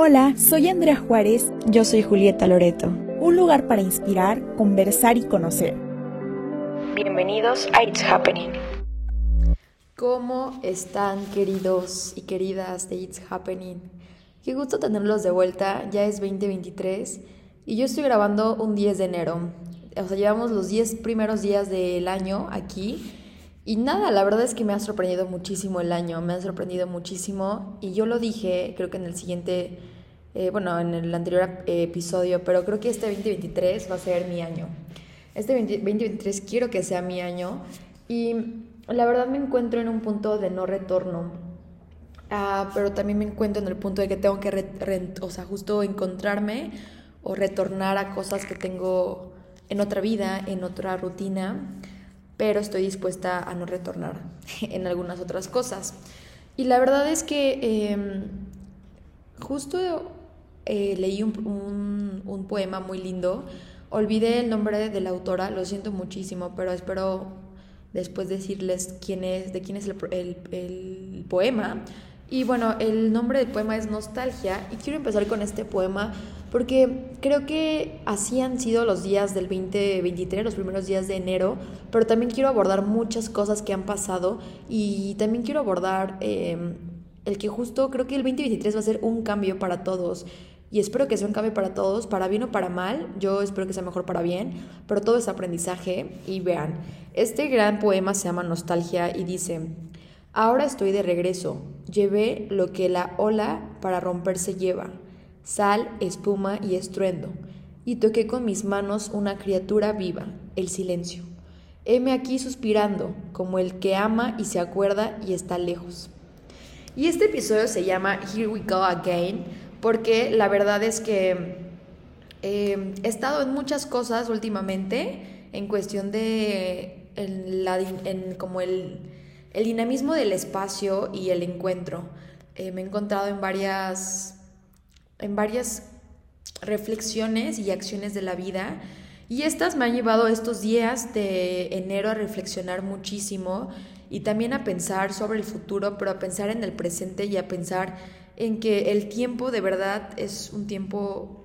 Hola, soy Andrea Juárez. Yo soy Julieta Loreto. Un lugar para inspirar, conversar y conocer. Bienvenidos a It's Happening. ¿Cómo están queridos y queridas de It's Happening? Qué gusto tenerlos de vuelta, ya es 2023 y yo estoy grabando un 10 de enero. O sea, llevamos los 10 primeros días del año aquí y nada, la verdad es que me ha sorprendido muchísimo el año, me ha sorprendido muchísimo. Y yo lo dije, creo que en el siguiente, eh, bueno, en el anterior eh, episodio, pero creo que este 2023 va a ser mi año. Este 2023 quiero que sea mi año. Y la verdad me encuentro en un punto de no retorno, ah, pero también me encuentro en el punto de que tengo que, o sea, justo encontrarme o retornar a cosas que tengo en otra vida, en otra rutina pero estoy dispuesta a no retornar en algunas otras cosas. Y la verdad es que em, justo eh, leí un, un, poema muy lindo, olvidé el nombre de la autora, lo siento muchísimo, pero espero después decirles quién es, de quién es el, el poema. Y bueno, el nombre del poema es Nostalgia y quiero empezar con este poema porque creo que así han sido los días del 2023, los primeros días de enero, pero también quiero abordar muchas cosas que han pasado y también quiero abordar em, el que justo creo que el 2023 va a ser un cambio para todos. Y espero que sea un cambio para todos, para bien o para mal. Yo espero que sea mejor para bien, pero todo es aprendizaje. Y vean, este gran poema se llama Nostalgia y dice, ahora estoy de regreso, llevé lo que la ola para romperse lleva sal, espuma y estruendo, y toqué con mis manos una criatura viva, el silencio. Heme aquí suspirando, como el que ama y se acuerda y está lejos. Y este episodio se llama Here We Go Again, porque la verdad es que eh, he estado en muchas cosas últimamente en cuestión de en como el, dinamismo del espacio y el encuentro. Eh, me he encontrado en varias en varias reflexiones y acciones de la vida. Y estas me han llevado estos días de enero a reflexionar muchísimo y también a pensar sobre el futuro, pero a pensar en el presente y a pensar en que el tiempo de verdad es un tiempo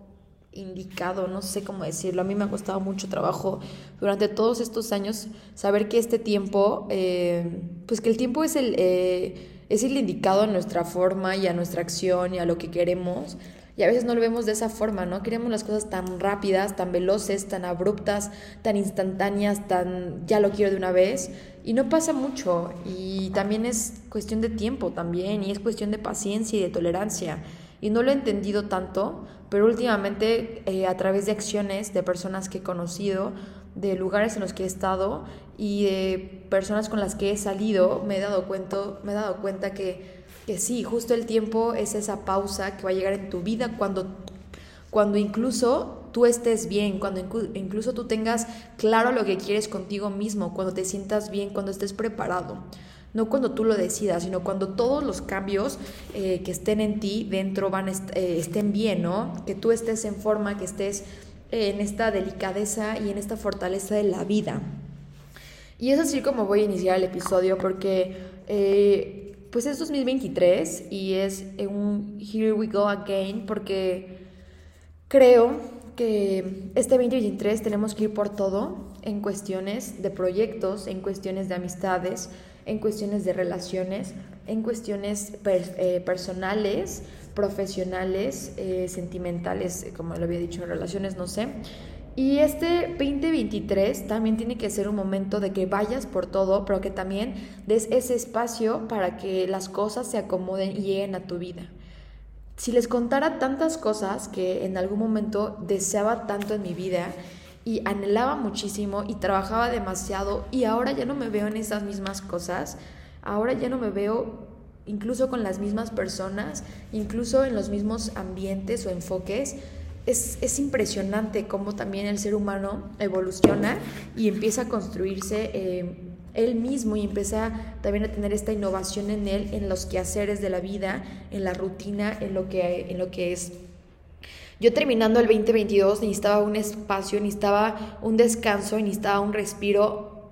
indicado, no sé cómo decirlo. A mí me ha costado mucho trabajo durante todos estos años saber que este tiempo, eh, pues que el tiempo es el, eh, es el indicado a nuestra forma y a nuestra acción y a lo que queremos. Y a veces no lo vemos de esa forma, ¿no? Queremos las cosas tan rápidas, tan veloces, tan abruptas, tan instantáneas, tan ya lo quiero de una vez. Y no pasa mucho. Y también es cuestión de tiempo también. Y es cuestión de paciencia y de tolerancia. Y no lo he entendido tanto, pero últimamente eh, a través de acciones de personas que he conocido, de lugares en los que he estado y de personas con las que he salido, me he dado cuenta, me he dado cuenta que que sí, justo el tiempo es esa pausa que va a llegar en tu vida cuando, cuando incluso tú estés bien, cuando incluso tú tengas claro lo que quieres contigo mismo, cuando te sientas bien, cuando estés preparado. No cuando tú lo decidas, sino cuando todos los cambios eh, que estén en ti dentro van eh, estén bien, ¿no? Que tú estés en forma, que estés en esta delicadeza y en esta fortaleza de la vida. Y es así como voy a iniciar el episodio porque eh, pues es 2023 y es un Here We Go Again porque creo que este 2023 tenemos que ir por todo en cuestiones de proyectos, en cuestiones de amistades, en cuestiones de relaciones, en cuestiones eh, personales, profesionales, eh, sentimentales, como lo había dicho, en relaciones, no sé. Y este 2023 también tiene que ser un momento de que vayas por todo, pero que también des ese espacio para que las cosas se acomoden y lleguen a tu vida. Si les contara tantas cosas que en algún momento deseaba tanto en mi vida y anhelaba muchísimo y trabajaba demasiado y ahora ya no me veo en esas mismas cosas, ahora ya no me veo incluso con las mismas personas, incluso en los mismos ambientes o enfoques, es, impresionante cómo también el ser humano evoluciona y empieza a construirse eh, él mismo y empieza también a tener esta innovación en él, en los quehaceres de la vida, en la rutina, en lo que, en lo que es. Yo terminando el 2022 necesitaba un espacio, necesitaba un descanso, necesitaba un respiro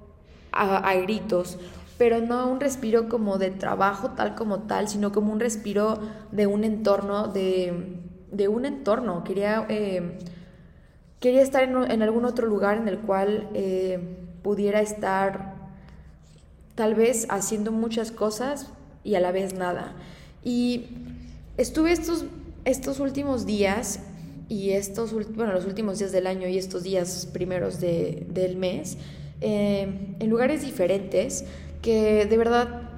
a, a gritos, pero no un respiro como de trabajo tal como tal, sino como un respiro de un entorno de de un entorno, quería, eh, quería estar en, algún otro lugar en el cual eh, pudiera estar tal vez haciendo muchas cosas y a la vez nada. Y estuve estos, estos últimos días y estos, bueno, los últimos días del año y estos días primeros de, del mes eh, en lugares diferentes que de verdad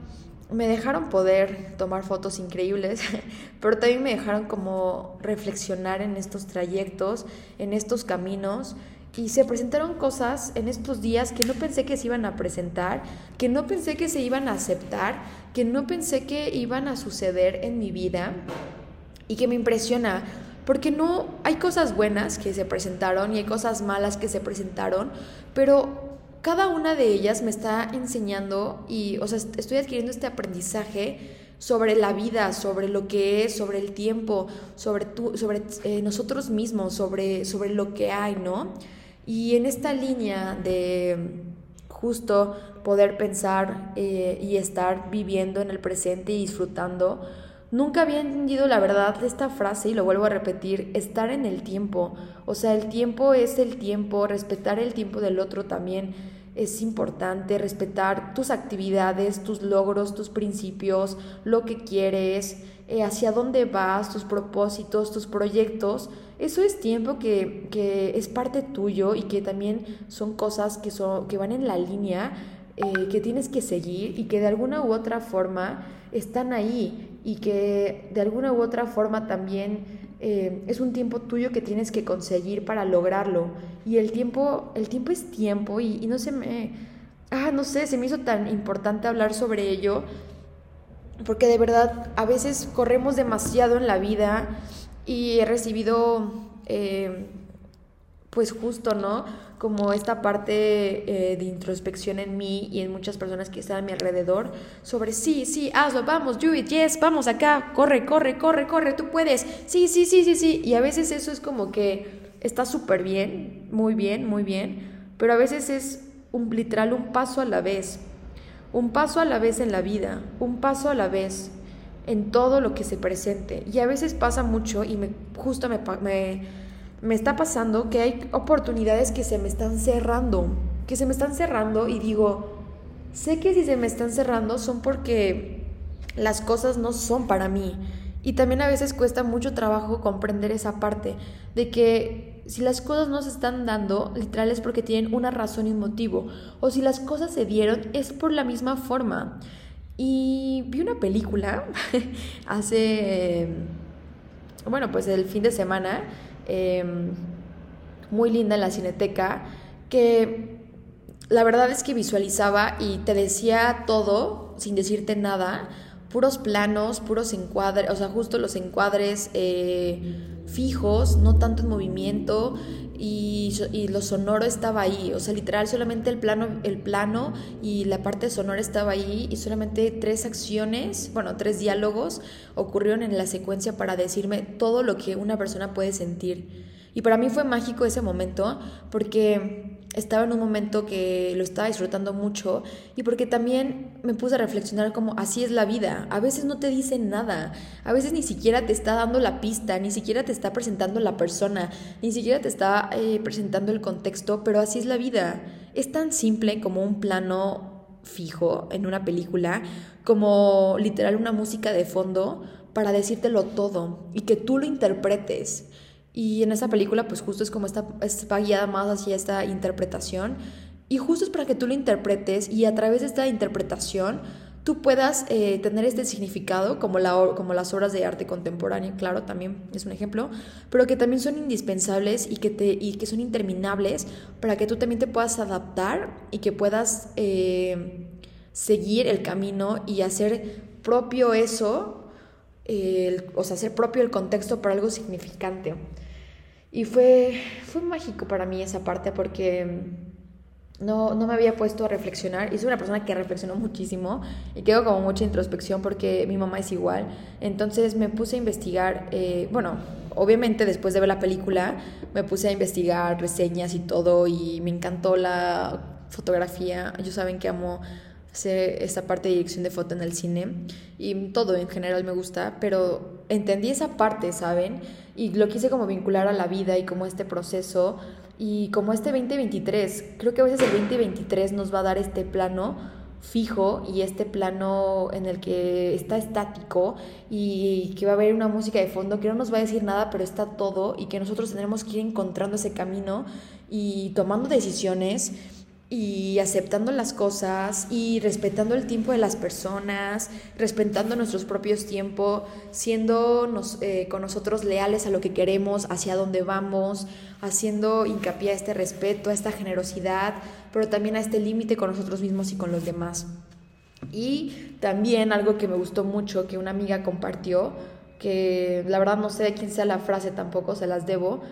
me dejaron poder tomar fotos increíbles, pero también me dejaron como reflexionar en estos trayectos, en estos caminos. Y se presentaron cosas en estos días que no pensé que se iban a presentar, que no pensé que se iban a aceptar, que no pensé que iban a suceder en mi vida y que me impresiona. Porque no hay cosas buenas que se presentaron y hay cosas malas que se presentaron, pero cada una de ellas me está enseñando y, o sea, estoy adquiriendo este aprendizaje sobre la vida, sobre lo que es, sobre el tiempo, sobre, sobre eh, nosotros mismos, sobre, sobre lo que hay, ¿no? Y en esta línea de justo poder pensar eh, y estar viviendo en el presente y disfrutando, nunca había entendido la verdad de esta frase y lo vuelvo a repetir, estar en el tiempo. O sea, el tiempo es el tiempo, respetar el tiempo del otro también es importante respetar tus actividades, tus logros, tus principios, lo que quieres, eh, hacia dónde vas, tus propósitos, tus proyectos. Eso es tiempo que, que, es parte tuyo y que también son cosas que, son, que van en la línea, eh, que tienes que seguir y que de alguna u otra forma están ahí y que de alguna u otra forma también eh, es un tiempo tuyo que tienes que conseguir para lograrlo. Y el tiempo, el tiempo es tiempo y, no se me... Ah, no sé, se me hizo tan importante hablar sobre ello, porque de verdad a veces corremos demasiado en la vida y he recibido, eh, pues justo, ¿no? como esta parte eh, de introspección en mí y en muchas personas que están a mi alrededor sobre sí, sí, hazlo, vamos, do it, yes, vamos acá, corre, corre, corre, corre, tú puedes, sí, sí, sí, sí, sí. Y a veces eso es como que está súper bien, muy bien, muy bien, pero a veces es un literal un paso a la vez, un paso a la vez en la vida, un paso a la vez en todo lo que se presente. Y a veces pasa mucho y me justo me, me me está pasando que hay oportunidades que se me están cerrando, que se me están cerrando y digo, sé que si se me están cerrando son porque las cosas no son para mí. Y también a veces cuesta mucho trabajo comprender esa parte de que si las cosas no se están dando, literal es porque tienen una razón y un motivo. O si las cosas se dieron, es por la misma forma. Y vi una película hace, bueno, pues el fin de semana Em, muy linda en la cineteca, que la verdad es que visualizaba y te decía todo sin decirte nada, puros planos, puros encuadres, o sea, justo los encuadres eh, fijos, no tanto en movimiento, y, y, lo sonoro estaba ahí, o sea, literal solamente el plano, el plano y la parte sonora estaba ahí y solamente tres acciones, bueno, tres diálogos ocurrieron en la secuencia para decirme todo lo que una persona puede sentir. Y para mí fue mágico ese momento porque estaba en un momento que lo estaba disfrutando mucho y porque también me puse a reflexionar como así es la vida. A veces no te dicen nada, a veces ni siquiera te está dando la pista, ni siquiera te está presentando la persona, ni siquiera te está eh, presentando el contexto, pero así es la vida. Es tan simple como un plano fijo en una película, como literal una música de fondo para decírtelo todo y que tú lo interpretes. Y en esa película, pues justo es como está, está guiada más hacia esta interpretación. Y justo es para que tú lo interpretes y a través de esta interpretación tú puedas eh, tener este significado, como, la, como las obras de arte contemporáneo, claro, también es un ejemplo, pero que también son indispensables y que, te, y que son interminables para que tú también te puedas adaptar y que puedas eh, seguir el camino y hacer propio eso, o sea, hacer propio el contexto para algo significante. Y fue, fue mágico para mí esa parte porque no, no me había puesto a reflexionar. Y soy una persona que reflexionó muchísimo y quedo como mucha introspección porque mi mamá es igual. Entonces me puse a investigar, eh, bueno, obviamente después de ver la película me puse a investigar reseñas y todo y me encantó la fotografía. Ellos saben que amo hacer esta parte de dirección de foto en el cine y todo en general me gusta, pero entendí esa parte, ¿saben? Y lo quise como vincular a la vida y como este proceso y como este 2023. Creo que a veces el 2023 nos va a dar este plano fijo y este plano en el que está estático y que va a haber una música de fondo que no nos va a decir nada, pero está todo y que nosotros tendremos que ir encontrando ese camino y tomando decisiones y aceptando las cosas y respetando el tiempo de las personas, respetando nuestros propios tiempos, siendo eh, con nosotros leales a lo que queremos, hacia dónde vamos, haciendo hincapié a este respeto, a esta generosidad, pero también a este límite con nosotros mismos y con los demás. Y también algo que me gustó mucho, que una amiga compartió, que la verdad no sé de quién sea la frase tampoco, se las debo,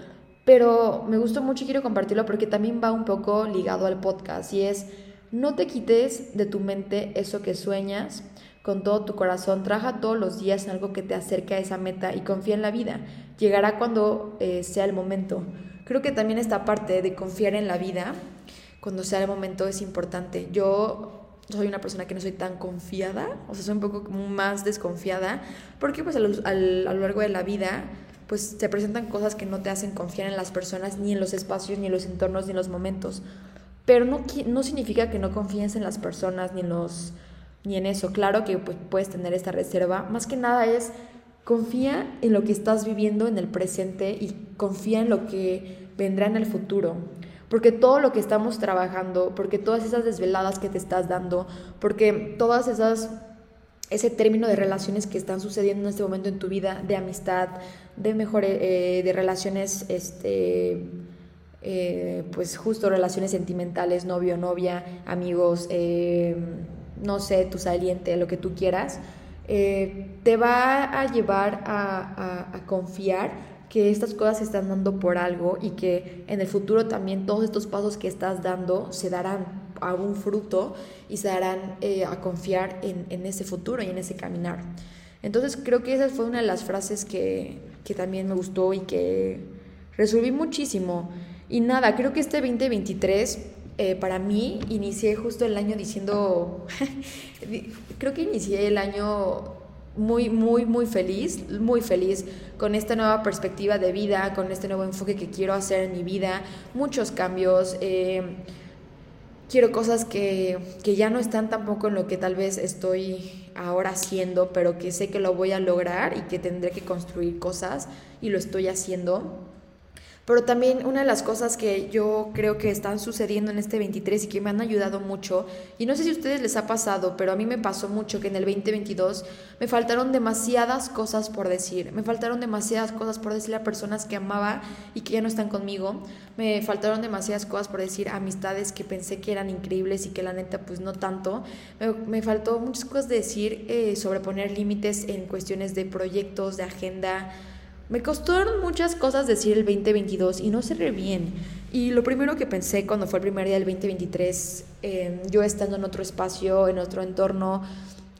pero me gustó mucho y quiero compartirlo porque también va un poco ligado al podcast y es, no te quites de tu mente eso que sueñas con todo tu corazón, trabaja todos los días en algo que te acerque a esa meta y confía en la vida. Llegará cuando eh, sea el momento. Creo que también esta parte de confiar en la vida, cuando sea el momento, es importante. Yo soy una persona que no soy tan confiada, o sea, soy un poco más desconfiada, porque pues a lo largo de la vida pues te presentan cosas que no te hacen confiar en las personas, ni en los espacios, ni en los entornos, ni en los momentos. Pero no, no significa que no confíes en las personas, ni en, los, ni en eso. Claro que pues, puedes tener esta reserva. Más que nada es confía en lo que estás viviendo en el presente y confía en lo que vendrá en el futuro. Porque todo lo que estamos trabajando, porque todas esas desveladas que te estás dando, porque todas esas ese término de relaciones que están sucediendo en este momento en tu vida, de amistad, de mejor, eh, de relaciones, este, eh, pues justo relaciones sentimentales, novio, novia, amigos, eh, no sé, tu saliente, lo que tú quieras, te va a llevar a confiar que estas cosas se están dando por algo y que en el futuro también todos estos pasos que estás dando se darán a un fruto y se darán eh, a confiar en, en, ese futuro y en ese caminar. Entonces creo que esa fue una de las frases que, que también me gustó y que resolví muchísimo. Y nada, creo que este 2023 eh, para mí inicié justo el año diciendo, creo que inicié el año muy, muy, muy feliz, muy feliz con esta nueva perspectiva de vida, con este nuevo enfoque que quiero hacer en mi vida, muchos cambios. Eh, quiero cosas que, que, ya no están tampoco en lo que tal vez estoy ahora haciendo, pero que sé que lo voy a lograr y que tendré que construir cosas y lo estoy haciendo. Pero también una de las cosas que yo creo que están sucediendo en este 23 y que me han ayudado mucho, y no sé si a ustedes les ha pasado, pero a mí me pasó mucho que en el 2022 me faltaron demasiadas cosas por decir, me faltaron demasiadas cosas por decirle a personas que amaba y que ya no están conmigo, me faltaron demasiadas cosas por decir amistades que pensé que eran increíbles y que la neta pues no tanto, me, faltó muchas cosas de decir eh, sobre poner límites en cuestiones de proyectos, de agenda, me costaron muchas cosas decir el 2022 y no cerré bien. Y lo primero que pensé cuando fue el primer día del 2023, em, yo estando en otro espacio, en otro entorno,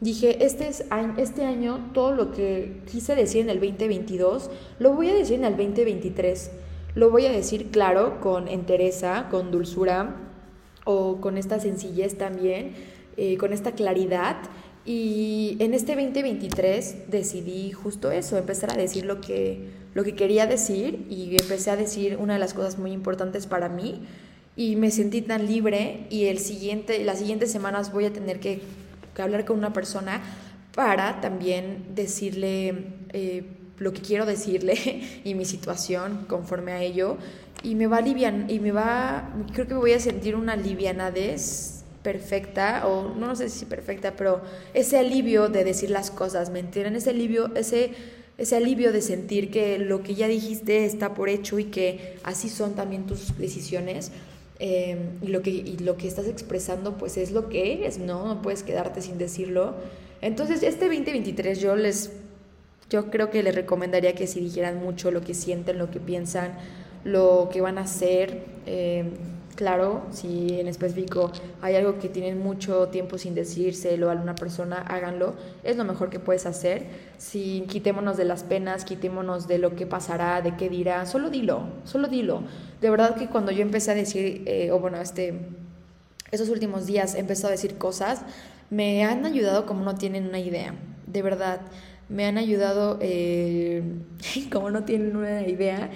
dije, este, es, este año todo lo que quise decir en el 2022, lo voy a decir en el 2023. Lo voy a decir claro, con entereza, con dulzura o con esta sencillez también, eh, con esta claridad y en este 2023 decidí justo eso, empezar a decir lo que, lo que quería decir y empecé a decir una de las cosas muy importantes para mí y me sentí tan libre y el siguiente, las siguientes semanas voy a tener que, hablar con una persona para también decirle eh, lo que quiero decirle y mi situación conforme a ello. Y me va a y me va, creo que me voy a sentir una livianadez perfecta, o no, sé si perfecta, pero ese alivio de decir las cosas, ¿me entienden? Ese alivio, ese, ese alivio de sentir que lo que ya dijiste está por hecho y que así son también tus decisiones. Eh, y, lo que, y lo que estás expresando pues es lo que es, ¿no? No puedes quedarte sin decirlo. Entonces este 2023 yo les, yo creo que les recomendaría que si dijeran mucho lo que sienten, lo que piensan, lo que van a hacer, eh, Claro, si en específico hay algo que tienen mucho tiempo sin decírselo a una persona, háganlo. Es lo mejor que puedes hacer. Si quitémonos de las penas, quitémonos de lo que pasará, de qué dirá, solo dilo, solo dilo. De verdad que cuando yo empecé a decir, eh, o bueno, este, esos últimos días empecé a decir cosas, me han ayudado como no tienen una idea. De verdad me han ayudado eh, como no tienen una idea.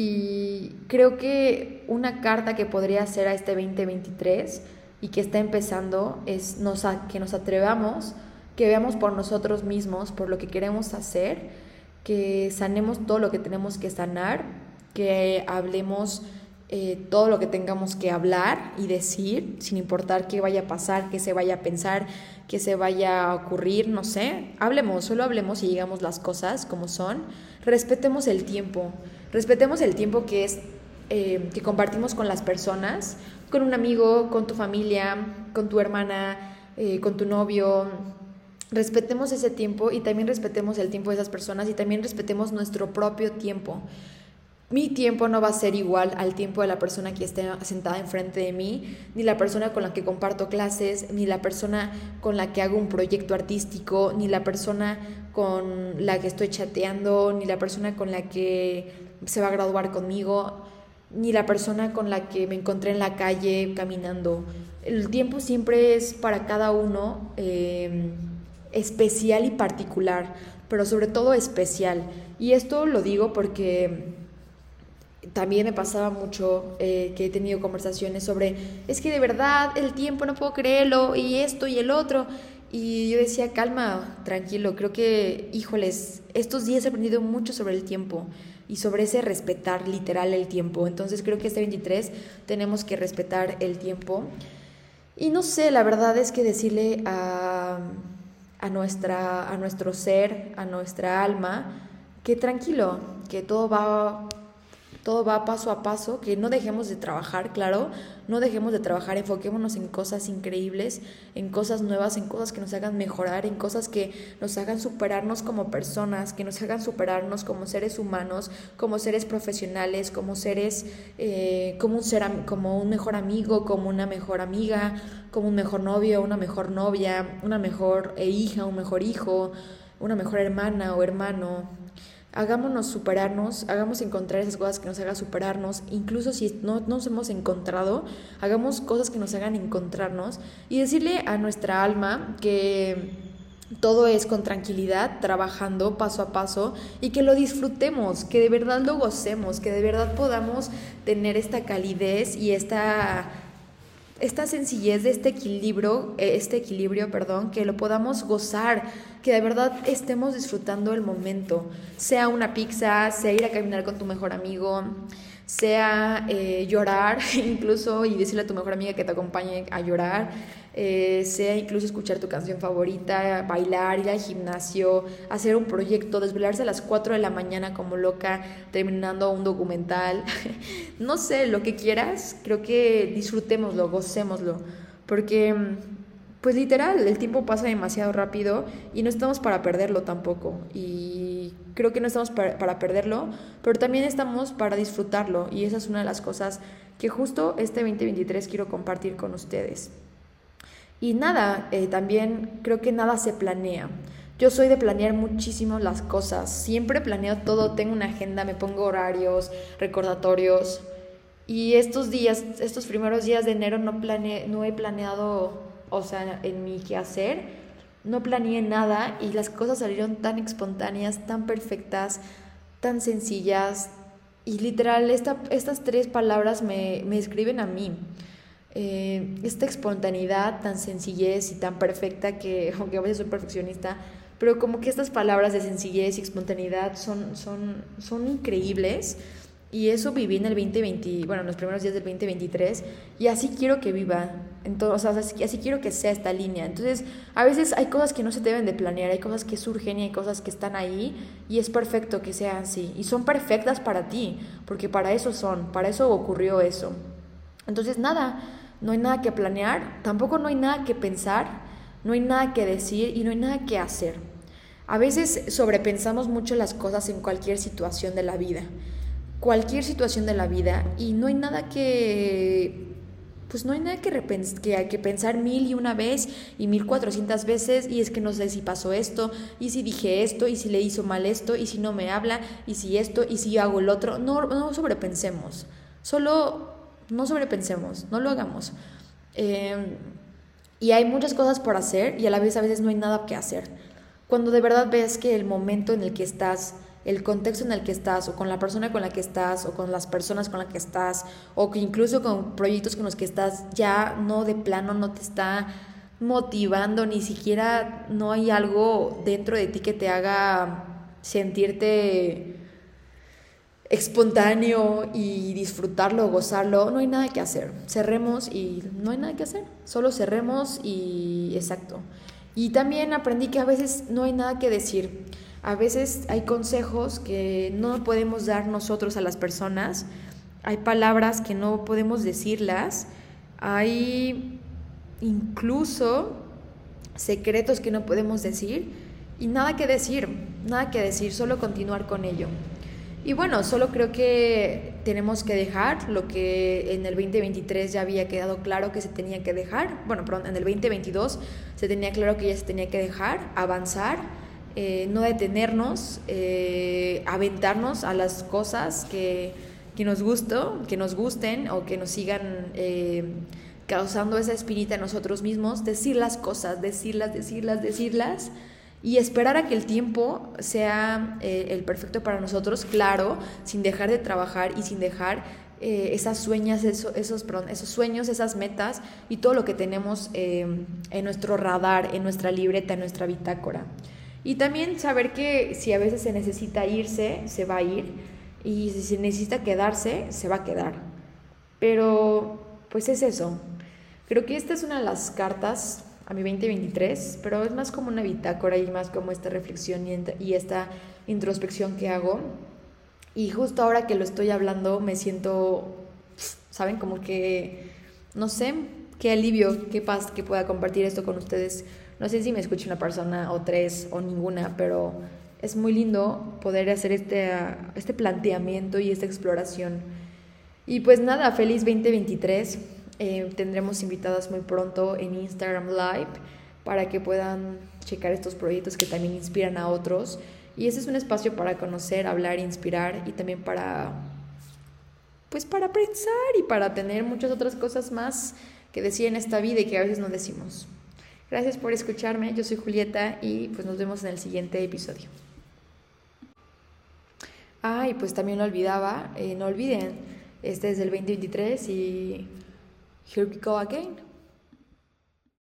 Y creo que una carta que podría hacer a este 2023 y que está empezando es nos, que nos atrevamos, que veamos por nosotros mismos, por lo que queremos hacer, que sanemos todo lo que tenemos que sanar, que hablemos eh, todo lo que tengamos que hablar y decir, sin importar qué vaya a pasar, qué se vaya a pensar, qué se vaya a ocurrir, no sé. Hablemos, solo hablemos y digamos las cosas como son. Respetemos el tiempo, respetemos el tiempo que es eh, que compartimos con las personas, con un amigo, con tu familia, con tu hermana, eh, con tu novio. Respetemos ese tiempo y también respetemos el tiempo de esas personas y también respetemos nuestro propio tiempo mi tiempo no va a ser igual al tiempo de la persona que esté sentada enfrente de mí, ni la persona con la que comparto clases, ni la persona con la que hago un proyecto artístico, ni la persona con la que estoy chateando, ni la persona con la que se va a graduar conmigo, ni la persona con la que me encontré en la calle caminando. El tiempo siempre es para cada uno eh, especial y particular, pero sobre todo especial. Y esto lo digo porque también me pasaba mucho eh, que he tenido conversaciones sobre, es que de verdad el tiempo no puedo creerlo y esto y el otro. Y yo decía, calma, tranquilo, creo que, híjoles, estos días he aprendido mucho sobre el tiempo y sobre ese respetar literal el tiempo. Entonces creo que este 23 tenemos que respetar el tiempo. Y no sé, la verdad es que decirle a, a, nuestra, a nuestro ser, a nuestra alma, que tranquilo, que todo va todo va paso a paso, que no dejemos de trabajar, claro, no dejemos de trabajar, enfoquémonos en cosas increíbles, en cosas nuevas, en cosas que nos hagan mejorar, en cosas que nos hagan superarnos como personas, que nos hagan superarnos como seres humanos, como seres profesionales, como seres, eh, como, un ser, como un mejor amigo, como una mejor amiga, como un mejor novio, una mejor novia, una mejor eh, hija, un mejor hijo, una mejor hermana o hermano, hagámonos superarnos, hagamos encontrar esas cosas que nos hagan superarnos, incluso si no nos hemos encontrado, hagamos cosas que nos hagan encontrarnos y decirle a nuestra alma que todo es con tranquilidad, trabajando paso a paso y que lo disfrutemos, que de verdad lo gocemos, que de verdad podamos tener esta calidez y esta esta sencillez de este equilibrio, eh, este equilibrio, perdón, que lo podamos gozar, que de verdad estemos disfrutando el momento, sea una pizza, sea ir a caminar con tu mejor amigo, sea eh, llorar incluso y decirle a tu mejor amiga que te acompañe a llorar, eh, sea incluso escuchar tu canción favorita, bailar, ir al gimnasio, hacer un proyecto, desvelarse a las 4 de la mañana como loca, terminando un documental, no sé, lo que quieras, creo que disfrutémoslo, gocémoslo, porque pues literal, el tiempo pasa demasiado rápido y no estamos para perderlo tampoco. Y creo que no estamos para, para, perderlo, pero también estamos para disfrutarlo. Y esa es una de las cosas que justo este 2023 quiero compartir con ustedes. Y nada, eh, también creo que nada se planea. Yo soy de planear muchísimo las cosas, siempre planeo todo, tengo una agenda, me pongo horarios, recordatorios. Y estos días, estos primeros días de enero no, no he planeado, o sea, en mi quehacer, no planeé nada y las cosas salieron tan espontáneas, tan perfectas, tan sencillas. Y literal, esta, estas tres palabras me, me escriben a mí. Eh, esta espontaneidad tan sencillez y tan perfecta que, aunque a veces soy perfeccionista, pero como que estas palabras de sencillez y espontaneidad son, son, son increíbles. Y eso viví en el 2020, bueno, en los primeros días del 2023, y así quiero que viva, entonces, así, así quiero que sea esta línea. Entonces, a veces hay cosas que no se deben de planear, hay cosas que surgen y hay cosas que están ahí, y es perfecto que sean así. Y son perfectas para ti, porque para eso son, para eso ocurrió eso. Entonces, nada, no hay nada que planear, tampoco no hay nada que pensar, no hay nada que decir y no hay nada que hacer. A veces sobrepensamos mucho las cosas en cualquier situación de la vida, cualquier situación de la vida y no hay nada que pues no hay nada que, que hay que pensar mil y una vez y mil cuatrocientas veces y es que no sé si pasó esto y si dije esto y si le hizo mal esto y si no me habla y si esto y si hago el otro. No, no sobrepensemos, solo no sobrepensemos, no lo hagamos. Em, y hay muchas cosas por hacer y a la vez a veces no hay nada que hacer. cuando de verdad ves que el momento en el que estás, el contexto en el que estás, o con la persona con la que estás, o con las personas con las que estás, o que incluso con proyectos con los que estás, ya no de plano no te está motivando, ni siquiera no hay algo dentro de ti que te haga sentirte espontáneo y disfrutarlo, gozarlo, no hay nada que hacer. Cerremos y no hay nada que hacer. Solo cerremos y exacto. Y también aprendí que a veces no hay nada que decir. A veces hay consejos que no podemos dar nosotros a las personas. Hay palabras que no podemos decirlas. Hay incluso secretos que no podemos decir. Y nada que decir, nada que decir, solo continuar con ello. Y bueno, solo creo que tenemos que dejar lo que en el 2023 ya había quedado claro que se tenía que dejar. Bueno, perdón, en el 2022 se tenía claro que ya se tenía que dejar, avanzar, eh, no detenernos, eh, aventarnos a las cosas que, que nos gustó, que nos gusten o que nos sigan eh, causando esa espinita en nosotros mismos, decir las cosas, decirlas, decirlas, decirlas y esperar a que el tiempo sea eh, el perfecto para nosotros, claro, sin dejar de trabajar y sin dejar eh, esas sueñas, esos, esos, esos sueños, esas metas y todo lo que tenemos eh, en nuestro radar, en nuestra libreta, en nuestra bitácora. Y también saber que si a veces se necesita irse, se va a ir, y si se necesita quedarse, se va a quedar. Pero, pues es eso. Creo que esta es una de las cartas a mi 2023, pero es más como una bitácora y más como esta reflexión y, esta introspección que hago. Y justo ahora que lo estoy hablando me siento, ¿saben? Como que, no sé, qué alivio, qué paz que pueda compartir esto con ustedes. No sé si me escucha una persona o tres o ninguna, pero es muy lindo poder hacer este, este planteamiento y esta exploración. Y pues nada, feliz 2023. Eh, tendremos invitadas muy pronto en Instagram Live para que puedan checar estos proyectos que también inspiran a otros. Y ese es un espacio para conocer, hablar, inspirar y también para, pues para pensar y para tener muchas otras cosas más que decir en esta vida y que a veces no decimos. Gracias por escucharme, yo soy Julieta y pues nos vemos en el siguiente episodio. Ah, y pues también lo olvidaba, eh, no olviden, este es el 2023 y Here we go again.